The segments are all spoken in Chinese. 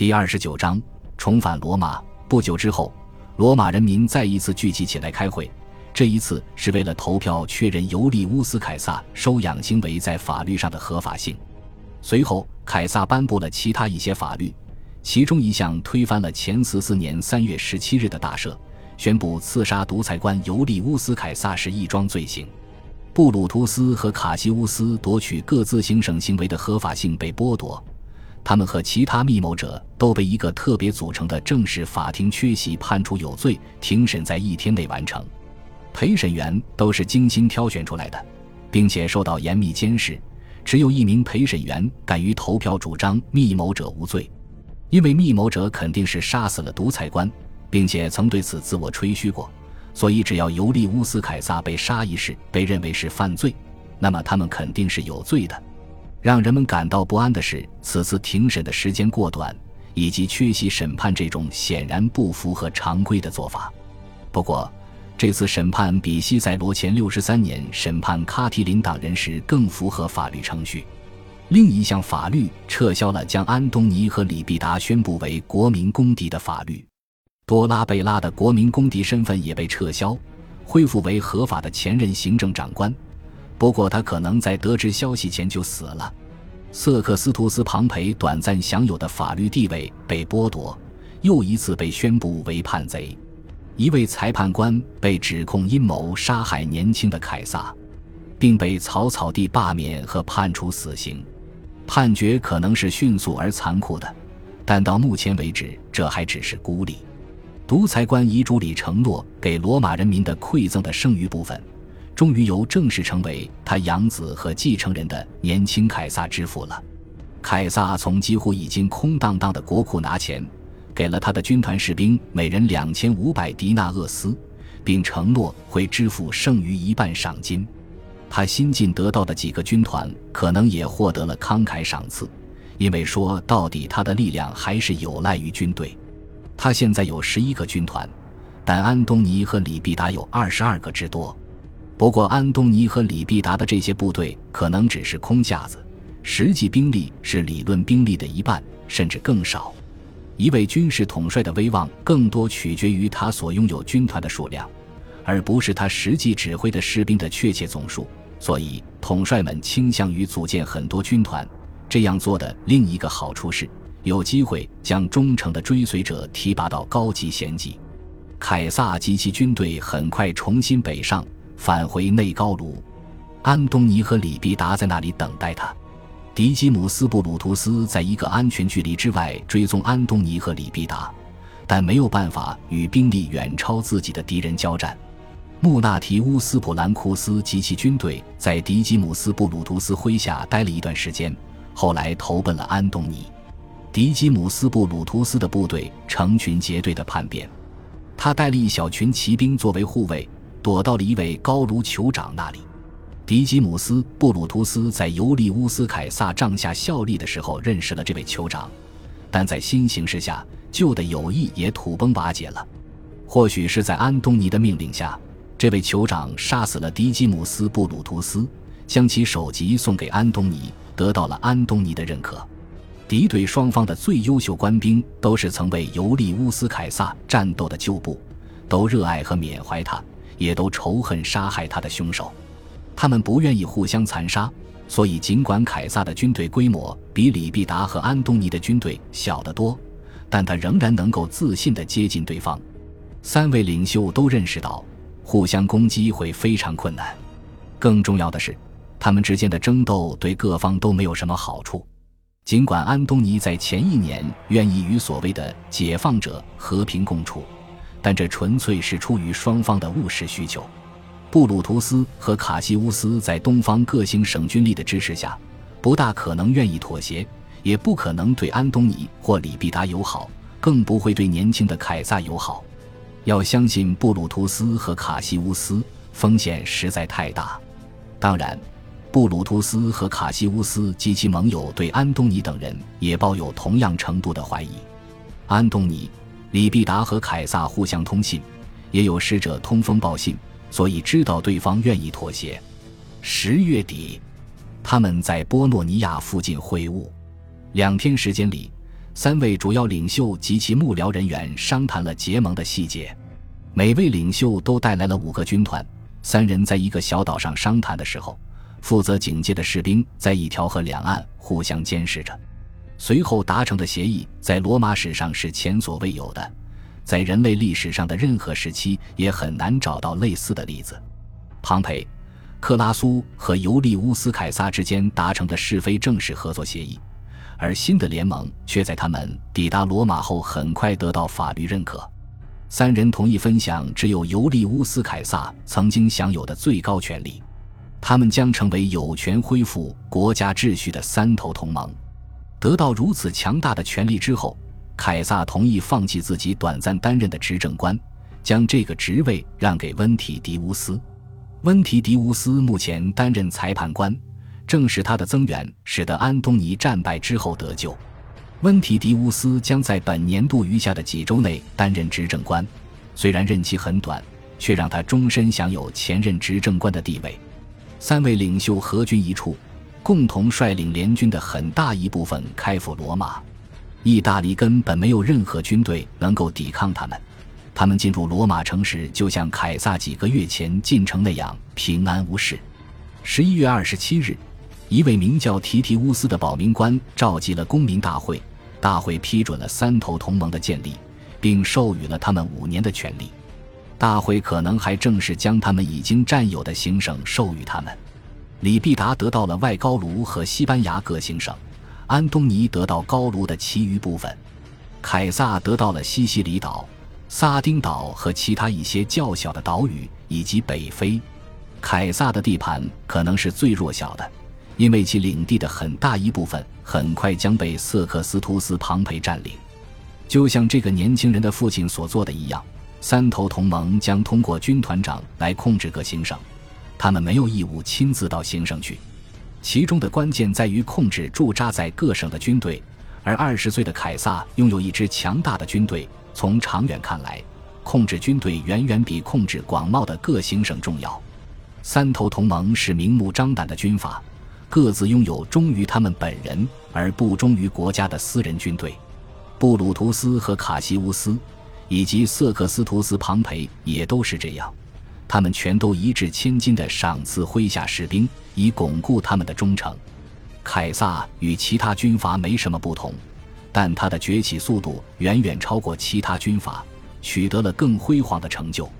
第二十九章重返罗马。不久之后，罗马人民再一次聚集起来开会，这一次是为了投票确认尤利乌斯·凯撒收养行为在法律上的合法性。随后，凯撒颁布了其他一些法律，其中一项推翻了前四四年三月十七日的大赦，宣布刺杀独裁官尤利乌斯·凯撒是一桩罪行。布鲁图斯和卡西乌斯夺取各自行省行为的合法性被剥夺，他们和其他密谋者都被一个特别组成的正式法庭缺席判处有罪，庭审在一天内完成。陪审员都是精心挑选出来的，并且受到严密监视。只有一名陪审员敢于投票主张密谋者无罪，因为密谋者肯定是杀死了独裁官，并且曾对此自我吹嘘过，所以只要尤利乌斯·凯撒被杀一事被认为是犯罪，那么他们肯定是有罪的。让人们感到不安的是，此次庭审的时间过短，以及缺席审判这种显然不符合常规的做法。不过，这次审判比西塞罗前六十三年审判卡提林党人时更符合法律程序。另一项法律撤销了将安东尼和李必达宣布为国民公敌的法律，多拉贝拉的国民公敌身份也被撤销，恢复为合法的前任行政长官。不过他可能在得知消息前就死了。瑟克斯图斯·庞培短暂享有的法律地位被剥夺，又一次被宣布为叛贼。一位裁判官被指控阴谋杀害年轻的凯撒，并被草草地罢免和判处死刑。判决可能是迅速而残酷的，但到目前为止，这还只是孤立。独裁官遗嘱里承诺给罗马人民的馈赠的剩余部分，终于由正式成为他养子和继承人的年轻凯撒支付了。凯撒从几乎已经空荡荡的国库拿钱。给了他的军团士兵每人两千五百迪纳厄斯，并承诺会支付剩余一半赏金。他新近得到的几个军团可能也获得了慷慨赏赐，因为说到底，他的力量还是有赖于军队。他现在有十一个军团，但安东尼和里必达有二十二个之多。不过，安东尼和李必达的这些部队可能只是空架子，实际兵力是理论兵力的一半，甚至更少。一位军事统帅的威望更多取决于他所拥有军团的数量，而不是他实际指挥的士兵的确切总数。所以，统帅们倾向于组建很多军团。这样做的另一个好处是，有机会将忠诚的追随者提拔到高级衔级。凯撒及其军队很快重新北上，返回内高卢。安东尼和里必达在那里等待他。迪基姆斯·布鲁图斯在一个安全距离之外追踪安东尼和里必达，但没有办法与兵力远超自己的敌人交战。穆纳提乌斯·普兰库斯及其军队在迪基姆斯·布鲁图斯麾下待了一段时间，后来投奔了安东尼。迪基姆斯·布鲁图斯的部队成群结队的叛变，他带了一小群骑兵作为护卫，躲到了一位高卢酋长那里。迪基姆斯·布鲁图斯在尤利乌斯·凯撒帐下效力的时候认识了这位酋长，但在新形势下，旧的友谊也土崩瓦解了。或许是在安东尼的命令下，这位酋长杀死了迪基姆斯·布鲁图斯，将其首级送给安东尼，得到了安东尼的认可。敌对双方的最优秀官兵都是曾为尤利乌斯·凯撒战斗的旧部，都热爱和缅怀他，也都仇恨杀害他的凶手。他们不愿意互相残杀，所以尽管凯撒的军队规模比李必达和安东尼的军队小得多，但他仍然能够自信地接近对方。三位领袖都认识到，互相攻击会非常困难。更重要的是，他们之间的争斗对各方都没有什么好处。尽管安东尼在前一年愿意与所谓的解放者和平共处，但这纯粹是出于双方的务实需求。布鲁图斯和卡西乌斯在东方各行省军力的支持下，不大可能愿意妥协，也不可能对安东尼或里必达友好，更不会对年轻的凯撒友好。要相信布鲁图斯和卡西乌斯，风险实在太大。当然，布鲁图斯和卡西乌斯及其盟友对安东尼等人也抱有同样程度的怀疑。安东尼、李必达和凯撒互相通信，也有使者通风报信。所以知道对方愿意妥协。十月底，他们在波诺尼亚附近会晤。两天时间里，三位主要领袖及其幕僚人员商谈了结盟的细节。每位领袖都带来了五个军团。三人在一个小岛上商谈的时候，负责警戒的士兵在一条河两岸互相监视着。随后达成的协议在罗马史上是前所未有的，在人类历史上的任何时期也很难找到类似的例子。庞培、克拉苏和尤利乌斯·凯撒之间达成的是非正式合作协议，而新的联盟却在他们抵达罗马后很快得到法律认可。三人同意分享只有尤利乌斯·凯撒曾经享有的最高权力，他们将成为有权恢复国家秩序的三头同盟。得到如此强大的权力之后，凯撒同意放弃自己短暂担任的执政官，将这个职位让给温提迪乌斯。温提迪乌斯目前担任裁判官，正是他的增援使得安东尼战败之后得救。温提迪乌斯将在本年度余下的几周内担任执政官，虽然任期很短，却让他终身享有前任执政官的地位。三位领袖合军一处，共同率领联军的很大一部分开赴罗马。意大利根本没有任何军队能够抵抗他们。他们进入罗马城时，就像凯撒几个月前进城那样平安无事。十一月二十七日，一位名叫提提乌斯的保民官召集了公民大会。大会批准了三头同盟的建立，并授予了他们五年的权利。大会可能还正式将他们已经占有的行省授予他们。李必达得到了外高卢和西班牙各行省，安东尼得到高卢的其余部分，凯撒得到了西西里岛、撒丁岛和其他一些较小的岛屿以及北非。凯撒的地盘可能是最弱小的。因为其领地的很大一部分很快将被瑟克斯图斯·庞培占领，就像这个年轻人的父亲所做的一样，三头同盟将通过军团长来控制各行省，他们没有义务亲自到行省去。其中的关键在于控制驻扎在各省的军队，而二十岁的凯撒拥有一支强大的军队。从长远看来，控制军队远远比控制广袤的各行省重要。三头同盟是明目张胆的军阀。各自拥有忠于他们本人而不忠于国家的私人军队，布鲁图斯和卡西乌斯，以及瑟克斯图斯·庞培也都是这样。他们全都一掷千金的赏赐麾下士兵，以巩固他们的忠诚。凯撒与其他军阀没什么不同，但他的崛起速度远远超过其他军阀，取得了更辉煌的成就。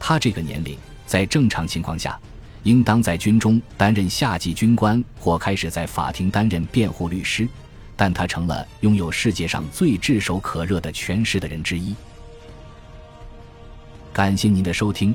他这个年龄，在正常情况下。应当在军中担任下级军官，或开始在法庭担任辩护律师，但他成了拥有世界上最炙手可热的权势的人之一。感谢您的收听，